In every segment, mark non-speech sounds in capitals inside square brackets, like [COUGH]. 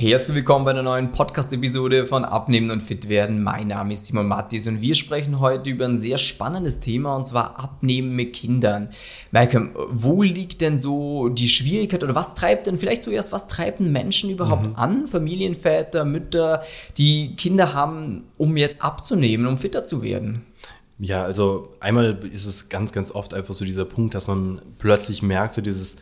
Herzlich willkommen bei einer neuen Podcast-Episode von Abnehmen und Fit werden. Mein Name ist Simon Mattis und wir sprechen heute über ein sehr spannendes Thema und zwar Abnehmen mit Kindern. Malcolm, wo liegt denn so die Schwierigkeit oder was treibt denn vielleicht zuerst, was treibt Menschen überhaupt mhm. an, Familienväter, Mütter, die Kinder haben, um jetzt abzunehmen, um fitter zu werden? Ja, also einmal ist es ganz, ganz oft einfach so dieser Punkt, dass man plötzlich merkt, so dieses,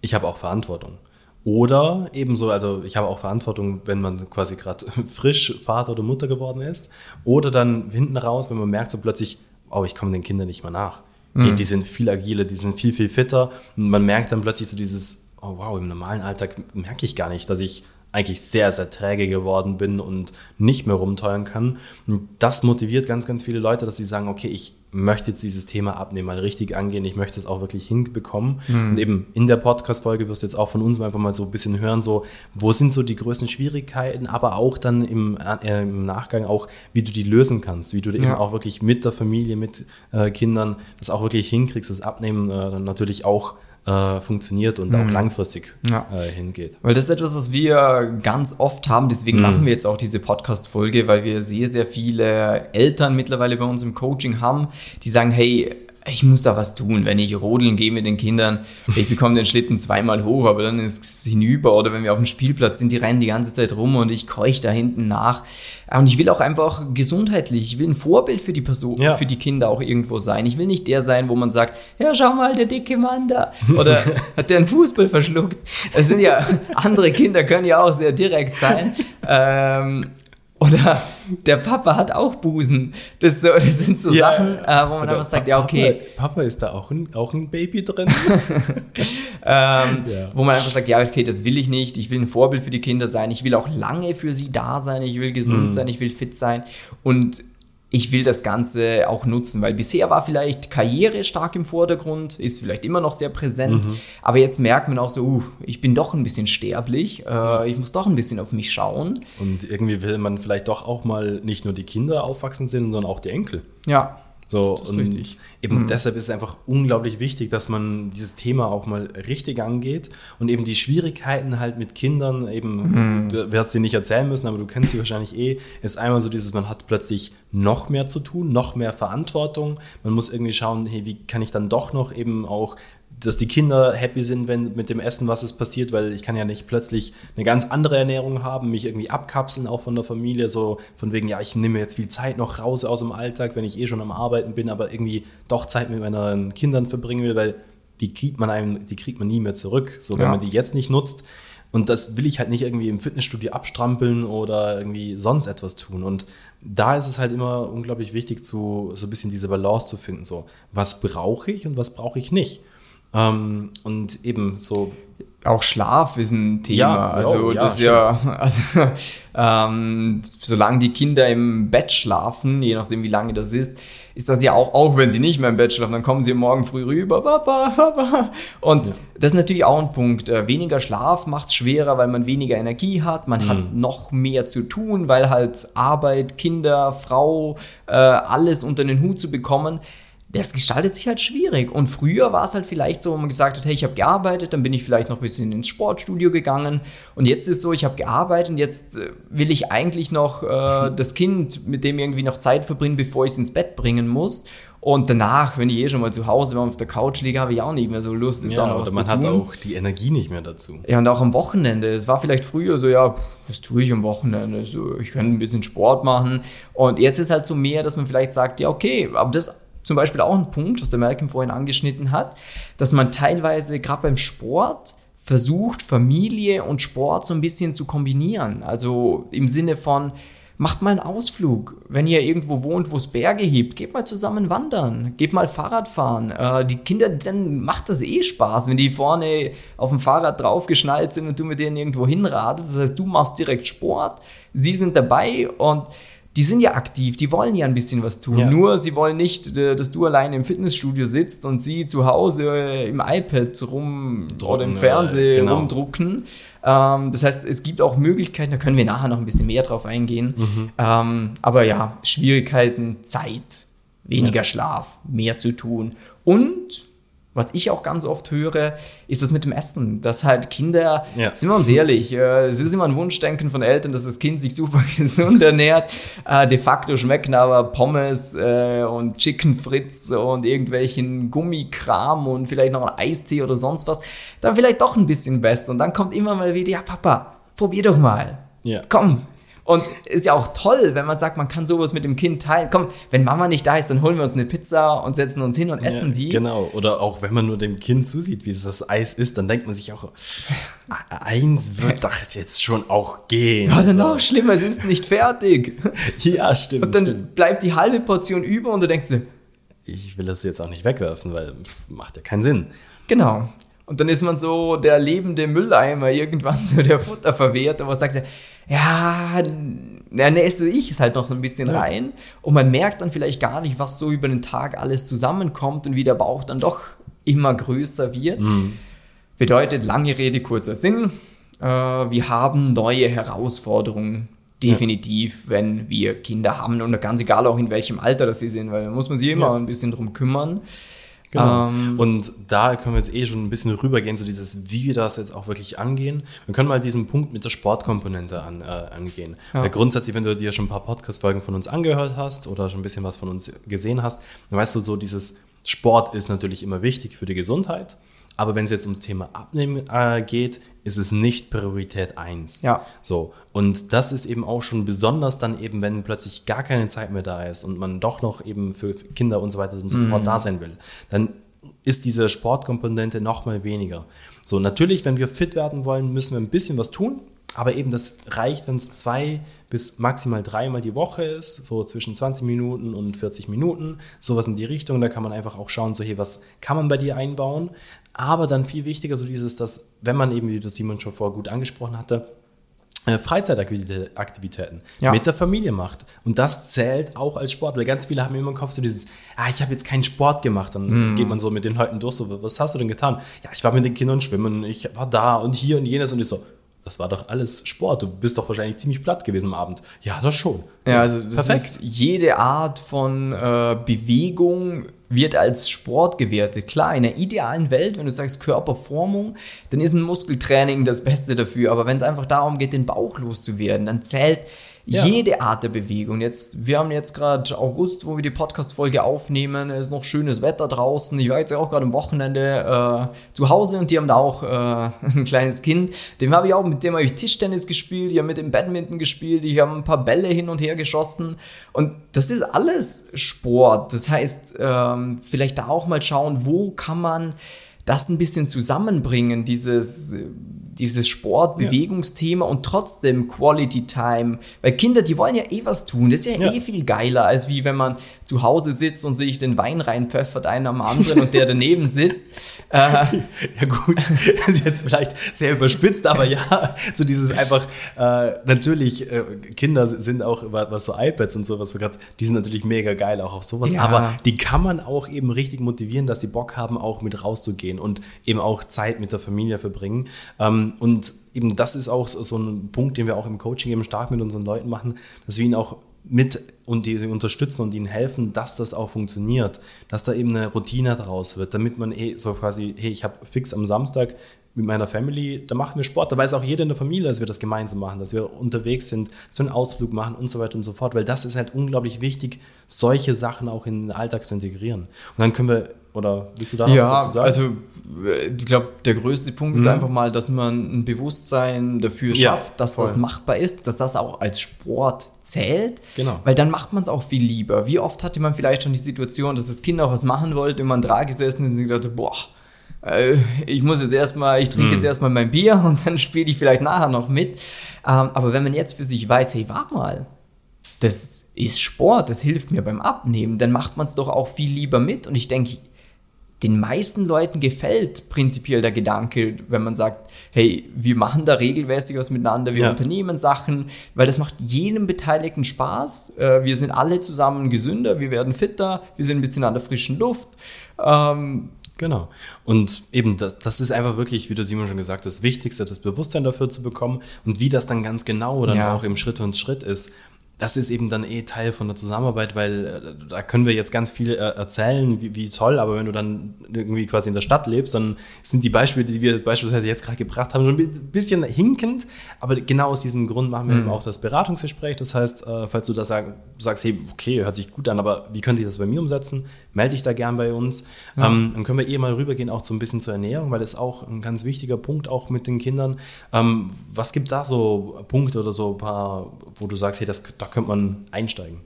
ich habe auch Verantwortung. Oder ebenso, also ich habe auch Verantwortung, wenn man quasi gerade [LAUGHS] frisch Vater oder Mutter geworden ist. Oder dann hinten raus, wenn man merkt so plötzlich, oh, ich komme den Kindern nicht mehr nach. Mhm. Die sind viel agiler, die sind viel, viel fitter. Und man merkt dann plötzlich so dieses, oh wow, im normalen Alltag merke ich gar nicht, dass ich eigentlich sehr, sehr träge geworden bin und nicht mehr rumteuern kann. Und das motiviert ganz, ganz viele Leute, dass sie sagen, okay, ich möchte jetzt dieses Thema abnehmen, mal richtig angehen, ich möchte es auch wirklich hinbekommen. Mhm. Und eben in der Podcast-Folge wirst du jetzt auch von uns einfach mal so ein bisschen hören, so, wo sind so die größten Schwierigkeiten, aber auch dann im, äh, im Nachgang auch, wie du die lösen kannst, wie du ja. eben auch wirklich mit der Familie, mit äh, Kindern das auch wirklich hinkriegst, das Abnehmen äh, dann natürlich auch äh, funktioniert und mhm. auch langfristig ja. äh, hingeht. Weil das ist etwas, was wir ganz oft haben, deswegen mhm. machen wir jetzt auch diese Podcast-Folge, weil wir sehr, sehr viele Eltern mittlerweile bei uns im Coaching haben, die sagen, hey, ich muss da was tun. Wenn ich rodeln gehe mit den Kindern, ich bekomme den Schlitten zweimal hoch, aber dann ist es hinüber. Oder wenn wir auf dem Spielplatz sind, die rennen die ganze Zeit rum und ich keuche da hinten nach. Und ich will auch einfach gesundheitlich, ich will ein Vorbild für die Person, ja. für die Kinder auch irgendwo sein. Ich will nicht der sein, wo man sagt, ja, schau mal, der dicke Mann da. Oder [LAUGHS] hat der einen Fußball verschluckt? Es sind ja, andere Kinder können ja auch sehr direkt sein. Ähm, oder der Papa hat auch Busen. Das, so, das sind so ja, Sachen, äh, wo man einfach sagt, ja, okay. Papa, Papa, ist da auch ein, auch ein Baby drin? [LAUGHS] ähm, ja. Wo man einfach sagt, ja, okay, das will ich nicht. Ich will ein Vorbild für die Kinder sein. Ich will auch lange für sie da sein. Ich will gesund mhm. sein. Ich will fit sein. Und ich will das Ganze auch nutzen, weil bisher war vielleicht Karriere stark im Vordergrund, ist vielleicht immer noch sehr präsent, mhm. aber jetzt merkt man auch so, uh, ich bin doch ein bisschen sterblich, äh, ich muss doch ein bisschen auf mich schauen. Und irgendwie will man vielleicht doch auch mal nicht nur die Kinder aufwachsen sehen, sondern auch die Enkel. Ja. So, und richtig. eben mhm. deshalb ist es einfach unglaublich wichtig, dass man dieses Thema auch mal richtig angeht und eben die Schwierigkeiten halt mit Kindern, eben, mhm. werde sie nicht erzählen müssen, aber du kennst sie wahrscheinlich eh, ist einmal so dieses, man hat plötzlich noch mehr zu tun, noch mehr Verantwortung. Man muss irgendwie schauen, hey, wie kann ich dann doch noch eben auch dass die Kinder happy sind, wenn mit dem Essen was ist passiert, weil ich kann ja nicht plötzlich eine ganz andere Ernährung haben, mich irgendwie abkapseln auch von der Familie, so von wegen, ja, ich nehme jetzt viel Zeit noch raus aus dem Alltag, wenn ich eh schon am Arbeiten bin, aber irgendwie doch Zeit mit meinen Kindern verbringen will, weil die kriegt man einem, die kriegt man nie mehr zurück, so wenn ja. man die jetzt nicht nutzt. Und das will ich halt nicht irgendwie im Fitnessstudio abstrampeln oder irgendwie sonst etwas tun. Und da ist es halt immer unglaublich wichtig, zu, so ein bisschen diese Balance zu finden. So, was brauche ich und was brauche ich nicht? Ähm, und eben so. Auch Schlaf ist ein Thema. Ja, also ja, das ja, [LAUGHS] also, ähm, solange die Kinder im Bett schlafen, je nachdem wie lange das ist, ist das ja auch, auch wenn sie nicht mehr im Bett schlafen, dann kommen sie morgen früh rüber, Papa, Papa. Und ja. das ist natürlich auch ein Punkt. Äh, weniger Schlaf macht es schwerer, weil man weniger Energie hat, man mhm. hat noch mehr zu tun, weil halt Arbeit, Kinder, Frau, äh, alles unter den Hut zu bekommen das gestaltet sich halt schwierig. Und früher war es halt vielleicht so, wo man gesagt hat, hey, ich habe gearbeitet, dann bin ich vielleicht noch ein bisschen ins Sportstudio gegangen. Und jetzt ist so, ich habe gearbeitet und jetzt äh, will ich eigentlich noch äh, [LAUGHS] das Kind mit dem irgendwie noch Zeit verbringen, bevor ich es ins Bett bringen muss. Und danach, wenn ich eh schon mal zu Hause war und auf der Couch liege, habe ich auch nicht mehr so Lust. Ja, oder man hat auch die Energie nicht mehr dazu. Ja, und auch am Wochenende. Es war vielleicht früher so, ja, was tue ich am Wochenende? So, ich könnte ein bisschen Sport machen. Und jetzt ist halt so mehr, dass man vielleicht sagt, ja, okay, aber das zum Beispiel auch ein Punkt, was der Malcolm vorhin angeschnitten hat, dass man teilweise gerade beim Sport versucht, Familie und Sport so ein bisschen zu kombinieren. Also im Sinne von, macht mal einen Ausflug. Wenn ihr irgendwo wohnt, wo es Berge gibt, geht mal zusammen wandern, geht mal Fahrrad fahren. Äh, die Kinder, dann macht das eh Spaß, wenn die vorne auf dem Fahrrad draufgeschnallt sind und du mit denen irgendwo hinradelst. Das heißt, du machst direkt Sport, sie sind dabei und die sind ja aktiv, die wollen ja ein bisschen was tun. Ja. Nur sie wollen nicht, äh, dass du alleine im Fitnessstudio sitzt und sie zu Hause äh, im iPad rum Drucken, oder im Fernsehen genau. rumdrucken. Ähm, das heißt, es gibt auch Möglichkeiten, da können wir nachher noch ein bisschen mehr drauf eingehen. Mhm. Ähm, aber ja, Schwierigkeiten, Zeit, weniger ja. Schlaf, mehr zu tun und was ich auch ganz oft höre, ist das mit dem Essen. Dass halt Kinder, Ja. sind wir uns ehrlich, äh, es ist immer ein Wunschdenken von Eltern, dass das Kind sich super [LAUGHS] gesund ernährt. Äh, de facto schmecken aber Pommes äh, und Chicken Fritz und irgendwelchen Gummikram und vielleicht noch ein Eistee oder sonst was, dann vielleicht doch ein bisschen besser. Und dann kommt immer mal wieder, ja Papa, probier doch mal. Ja. Komm. Und ist ja auch toll, wenn man sagt, man kann sowas mit dem Kind teilen. Komm, wenn Mama nicht da ist, dann holen wir uns eine Pizza und setzen uns hin und essen Ja, die. Genau. Oder auch wenn man nur dem Kind zusieht, wie es das Eis ist, dann denkt man sich auch, eins wird doch jetzt schon auch gehen. Also Also, noch schlimmer, es ist nicht fertig. [LAUGHS] ja, stimmt. Und dann stimmt. bleibt die halbe Portion über und du denkst dir, Ich will das jetzt auch nicht wegwerfen, weil pff, macht ja keinen Sinn. genau. Und dann ist man so der lebende Mülleimer, irgendwann so der Futterverwerter, was sagt, ja, dann esse ich es halt noch so ein bisschen Ja. rein. Und man merkt dann vielleicht gar nicht, was so über den Tag alles zusammenkommt und wie der Bauch dann doch immer größer wird. Bedeutet, lange Rede, kurzer Sinn. Äh, wir haben neue Herausforderungen. Definitiv, wenn wir Kinder haben und ganz egal auch in welchem Alter das sie sind, weil da muss man sich immer Ja. ein bisschen drum kümmern. Genau. Ähm, und da können wir jetzt eh schon ein bisschen rübergehen, so dieses, wie wir das jetzt auch wirklich angehen. Wir können mal diesen Punkt mit der Sportkomponente an, äh, angehen. Ja. Weil grundsätzlich, wenn du dir schon ein paar Podcast-Folgen von uns angehört hast oder schon ein bisschen was von uns gesehen hast, dann weißt du so, dieses Sport ist natürlich immer wichtig für die Gesundheit. Aber wenn es jetzt ums Thema Abnehmen äh, geht, ist es nicht Priorität 1. Ja. So, und das ist eben auch schon besonders dann eben, wenn plötzlich gar keine Zeit mehr da ist und man doch noch eben für Kinder und so weiter und so fort da sein will, dann ist diese Sportkomponente noch mal weniger. So, natürlich, wenn wir fit werden wollen, müssen wir ein bisschen was tun, aber eben das reicht, wenn es zwei bis maximal dreimal die Woche ist, so zwischen 20 Minuten und 40 Minuten, sowas in die Richtung. Da kann man einfach auch schauen, so hey, was kann man bei dir einbauen? Aber dann viel wichtiger, so dieses, dass, wenn man eben, wie das Simon schon vorher gut angesprochen hatte, äh, Freizeitaktivitäten Ja. mit der Familie macht. Und das zählt auch als Sport, weil ganz viele haben immer im Kopf so dieses, ah, ich habe jetzt keinen Sport gemacht. Dann Mhm. geht man so mit den Leuten durch, so, was hast du denn getan? Ja, ich war mit den Kindern schwimmen, ich war da und hier und jenes und ich so, das war doch alles Sport. Du bist doch wahrscheinlich ziemlich platt gewesen am Abend. Ja, das schon. Ja, also das Perfekt. ist jede Art von äh, Bewegung wird als Sport gewertet. Klar, in der idealen Welt, wenn du sagst Körperformung, dann ist ein Muskeltraining das Beste dafür. Aber wenn es einfach darum geht, den Bauch loszuwerden, dann zählt Ja. jede Art der Bewegung. Jetzt, wir haben jetzt gerade August, wo wir die Podcast-Folge aufnehmen. Es ist noch schönes Wetter draußen. Ich war jetzt auch gerade am Wochenende äh, zu Hause und die haben da auch äh, [LAUGHS] ein kleines Kind. Dem habe ich auch, mit dem habe ich Tischtennis gespielt, ich habe mit dem Badminton gespielt, ich habe ein paar Bälle hin und her geschossen. Und das ist alles Sport. Das heißt, ähm, vielleicht da auch mal schauen, wo kann man das ein bisschen zusammenbringen, dieses, dieses Sport-Bewegungsthema und trotzdem Quality Time. Weil Kinder, die wollen ja eh was tun. Das ist ja, Ja. eh viel geiler, als wie wenn man zu Hause sitzt und sich den Wein reinpfeffert, einer am anderen und der daneben sitzt. [LAUGHS] Äh, Ja gut, das ist jetzt vielleicht sehr überspitzt, aber ja, so dieses einfach, äh, natürlich, äh, Kinder sind auch, wa- was so iPads und sowas, die sind natürlich mega geil auch auf sowas, Ja. aber die kann man auch eben richtig motivieren, dass sie Bock haben, auch mit rauszugehen und eben auch Zeit mit der Familie verbringen. Ähm, und eben das ist auch so so ein Punkt, den wir auch im Coaching eben stark mit unseren Leuten machen, dass wir ihnen auch mit und die sie unterstützen und ihnen helfen, dass das auch funktioniert, dass da eben eine Routine daraus wird, damit man eh so quasi, hey, ich habe fix am Samstag mit meiner Family, da machen wir Sport, da weiß auch jeder in der Familie, dass wir das gemeinsam machen, dass wir unterwegs sind, wir einen Ausflug machen und so weiter und so fort, weil das ist halt unglaublich wichtig, solche Sachen auch in den Alltag zu integrieren. Und dann können wir, oder willst du da noch ja, was dazu sagen? also äh, ich glaube, der größte Punkt ist einfach mal, dass man ein Bewusstsein dafür Ja, schafft, dass voll. das machbar ist, dass das auch als Sport zählt. Genau. Weil dann macht man es auch viel lieber. Wie oft hatte man vielleicht schon die Situation, dass das Kind auch was machen wollte und man da gesessen ist und dachte, boah, äh, ich muss jetzt erstmal, ich trinke jetzt erstmal mein Bier und dann spiele ich vielleicht nachher noch mit. Ähm, aber wenn man jetzt für sich weiß, hey, warte mal, das ist Sport, das hilft mir beim Abnehmen, dann macht man es doch auch viel lieber mit. Und ich denke, den meisten Leuten gefällt prinzipiell der Gedanke, wenn man sagt, hey, wir machen da regelmäßig was miteinander, wir Ja. unternehmen Sachen, weil das macht jedem Beteiligten Spaß. Äh, Wir sind alle zusammen gesünder, wir werden fitter, wir sind ein bisschen an der frischen Luft. Ähm, Genau. Und eben, das, das ist einfach wirklich, wie der Simon schon gesagt hat, das Wichtigste, das Bewusstsein dafür zu bekommen. Und wie das dann ganz genau dann Ja. auch im Schritt und Schritt ist, das ist eben dann eh Teil von der Zusammenarbeit, weil äh, da können wir jetzt ganz viel äh, erzählen, wie, wie, toll, aber wenn du dann irgendwie quasi in der Stadt lebst, dann sind die Beispiele, die wir beispielsweise jetzt gerade gebracht haben, schon ein bisschen hinkend, aber genau aus diesem Grund machen wir mhm. eben auch das Beratungsgespräch. Das heißt, äh, falls du da sag, sagst, hey, okay, hört sich gut an, aber wie könnte ich das bei mir umsetzen? Melde dich da gern bei uns. Ja. Ähm, dann können wir eh mal rübergehen, auch so ein bisschen zur Ernährung, weil das ist auch ein ganz wichtiger Punkt, auch mit den Kindern. Ähm, was gibt da so Punkte oder so ein paar, wo du sagst, hey, das, da könnte man einsteigen?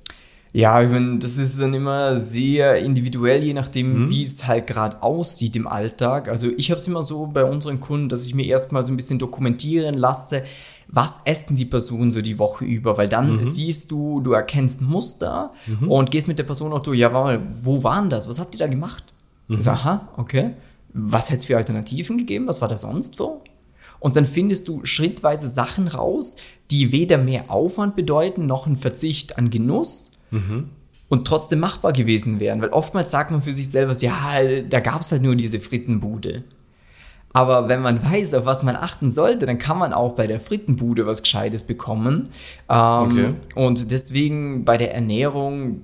Ja, ich meine, das ist dann immer sehr individuell, je nachdem, mhm. wie es halt gerade aussieht im Alltag. Also ich habe es immer so bei unseren Kunden, dass ich mir erstmal so ein bisschen dokumentieren lasse, was essen die Personen so die Woche über, weil dann mhm. siehst du, du erkennst Muster mhm. und gehst mit der Person auch durch, ja, mal, wo waren das? Was habt ihr da gemacht? Mhm. Sag, aha, okay. Was hätte es für Alternativen gegeben? Was war da sonst so? Und dann findest du schrittweise Sachen raus, die weder mehr Aufwand bedeuten, noch ein Verzicht an Genuss mhm. und trotzdem machbar gewesen wären. Weil oftmals sagt man für sich selber, ja, da gab es halt nur diese Frittenbude. Aber wenn man weiß, auf was man achten sollte, dann kann man auch bei der Frittenbude was Gescheites bekommen. Ähm, okay. Und deswegen bei der Ernährung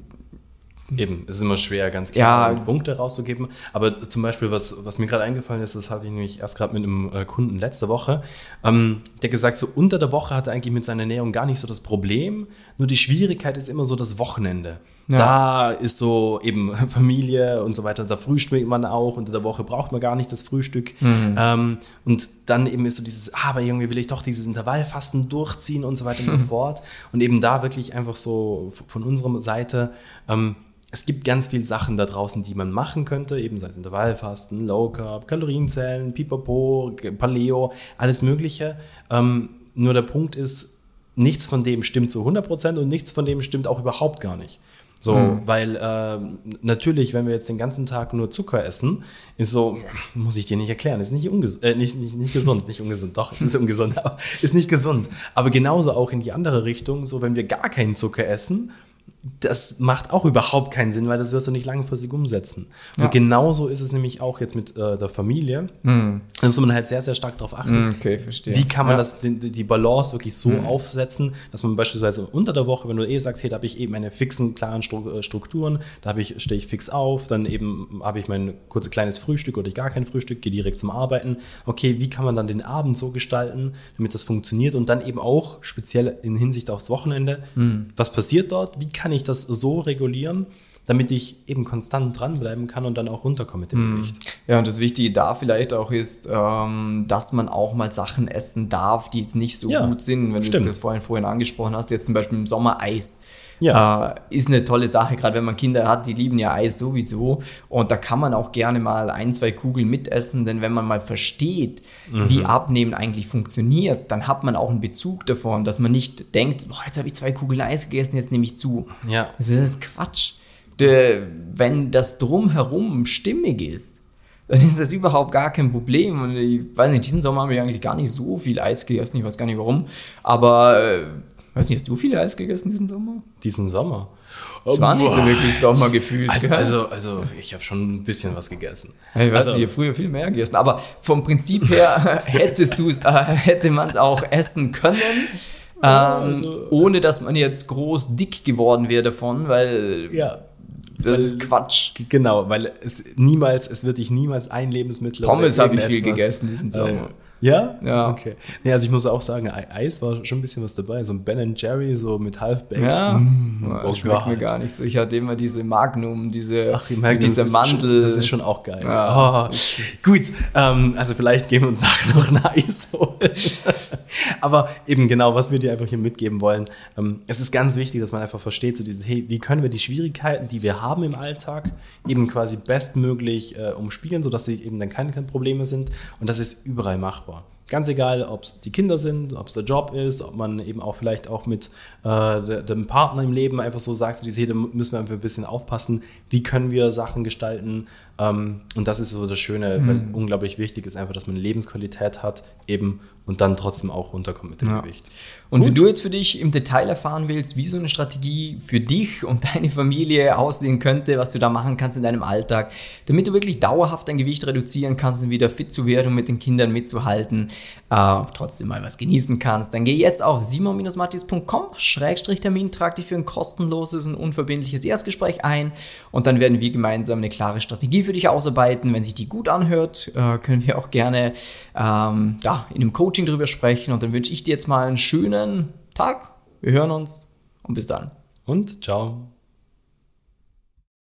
Eben, es ist immer schwer, ganz klar ja. Punkte rauszugeben. Aber zum Beispiel, was, was mir gerade eingefallen ist, das habe ich nämlich erst gerade mit einem äh, Kunden letzte Woche, ähm, der gesagt, so unter der Woche hat er eigentlich mit seiner Ernährung gar nicht so das Problem. Nur die Schwierigkeit ist immer so das Wochenende. Ja. Da ist so eben [LAUGHS] Familie und so weiter, da frühstückt man auch, unter der Woche braucht man gar nicht das Frühstück. Mhm. Ähm, und dann eben ist so dieses, ah, aber irgendwie will ich doch dieses Intervallfasten durchziehen und so weiter und so [LAUGHS] fort. Und eben da wirklich einfach so von unserer Seite, ähm, es gibt ganz viele Sachen da draußen, die man machen könnte, eben sei es Intervallfasten, Low Carb, Kalorienzellen, Pipapo, Paleo, alles Mögliche. Ähm, nur der Punkt ist, nichts von dem stimmt zu 100% und nichts von dem stimmt auch überhaupt gar nicht. So, hm. weil äh, natürlich, wenn wir jetzt den ganzen Tag nur Zucker essen, ist so, muss ich dir nicht erklären, ist nicht, äh, nicht, nicht, nicht gesund, nicht ungesund, doch, es ist ungesund, [LAUGHS] aber ist nicht gesund. Aber genauso auch in die andere Richtung, so wenn wir gar keinen Zucker essen das macht auch überhaupt keinen Sinn, weil das wirst du nicht langfristig umsetzen. Ja. Und genauso ist es nämlich auch jetzt mit äh, der Familie. Mm. Da muss man halt sehr, sehr stark darauf achten. Mm, okay, verstehe. Wie kann man ja. das, die, die, Balance wirklich so mm. aufsetzen, dass man beispielsweise unter der Woche, wenn du eh sagst, hey, da habe ich eben meine fixen, klaren äh, Strukturen, da ich, stehe ich fix auf, dann eben habe ich mein kurzes kleines Frühstück oder ich gar kein Frühstück, gehe direkt zum Arbeiten. Okay, wie kann man dann den Abend so gestalten, damit das funktioniert und dann eben auch speziell in Hinsicht aufs Wochenende, mm. was passiert dort, wie kann ich das so regulieren, damit ich eben konstant dranbleiben kann und dann auch runterkomme mit dem hm. Gewicht. Ja, und das Wichtige da vielleicht auch ist, ähm, dass man auch mal Sachen essen darf, die jetzt nicht so ja, gut sind. Wenn stimmt. du jetzt vorhin, vorhin angesprochen hast, jetzt zum Beispiel im Sommer Eis. Ja. Äh, ist eine tolle Sache, gerade wenn man Kinder hat, die lieben ja Eis sowieso. Und da kann man auch gerne mal ein, zwei Kugeln mitessen, denn wenn man mal versteht, mhm. wie Abnehmen eigentlich funktioniert, dann hat man auch einen Bezug davon, dass man nicht denkt, boah, jetzt habe ich zwei Kugeln Eis gegessen, jetzt nehme ich zu. Ja. Das ist Quatsch. De, wenn das drumherum stimmig ist, dann ist das überhaupt gar kein Problem. Und ich weiß nicht, diesen Sommer habe ich eigentlich gar nicht so viel Eis gegessen, ich weiß gar nicht warum. Aber äh, Weiß nicht, hast du viel Eis gegessen diesen Sommer? Diesen Sommer? Es war nicht so wirklich Sommer gefühlt. Also, also, also, ich habe schon ein bisschen was gegessen. Ich weiß also, nicht, früher viel mehr gegessen. Aber vom Prinzip her [LAUGHS] hättest du's, äh, hätte man es auch essen können. Ähm, also, ohne dass man jetzt groß dick geworden wäre davon, weil ja. Das weil, ist Quatsch. Genau, weil es niemals, es wird dich niemals ein Lebensmittel. Pommes habe ich viel gegessen diesen Sommer. Ja? Ja. Okay. Nee, also ich muss auch sagen, Eis war schon ein bisschen was dabei. So ein Ben Jerry, so mit Half-Baked. Ja, mmh, oh das schmeckt Gott. mir gar nicht so. Ich hatte immer diese Magnum, diese, Ach, Magnum, diese Mandel. Schon, das ist schon auch geil. Ja. Oh, gut, ähm, also vielleicht gehen wir uns nachher noch ein Eis holen. [LAUGHS] Aber eben genau, was wir dir einfach hier mitgeben wollen. Ähm, es ist ganz wichtig, dass man einfach versteht, so dieses, hey, wie können wir die Schwierigkeiten, die wir haben im Alltag, eben quasi bestmöglich äh, umspielen, sodass sie eben dann keine Probleme sind. Und das ist überall machbar. Ganz egal, ob es die Kinder sind, ob es der Job ist, ob man eben auch vielleicht auch mit äh, dem Partner im Leben einfach so sagt, so diese, da müssen wir einfach ein bisschen aufpassen, wie können wir Sachen gestalten. Ähm, und das ist so das Schöne, mhm. weil unglaublich wichtig ist einfach, dass man Lebensqualität hat, eben und dann trotzdem auch runterkommt mit dem Ja. Gewicht. Und Gut. wenn du jetzt für dich im Detail erfahren willst, wie so eine Strategie für dich und [LAUGHS] deine Familie aussehen könnte, was du da machen kannst in deinem Alltag, damit du wirklich dauerhaft dein Gewicht reduzieren kannst und wieder fit zu werden und mit den Kindern mitzuhalten, äh, trotzdem mal was genießen kannst, dann geh jetzt auf simon-mattis.com-termin, trag dich für ein kostenloses und unverbindliches Erstgespräch ein und dann werden wir gemeinsam eine klare Strategie für dich ausarbeiten. Wenn sich die gut anhört, äh, können wir auch gerne ähm, ja, in einem Coaching drüber sprechen und dann wünsche ich dir jetzt mal einen schönen Tag. Wir hören uns und bis dann. Und ciao.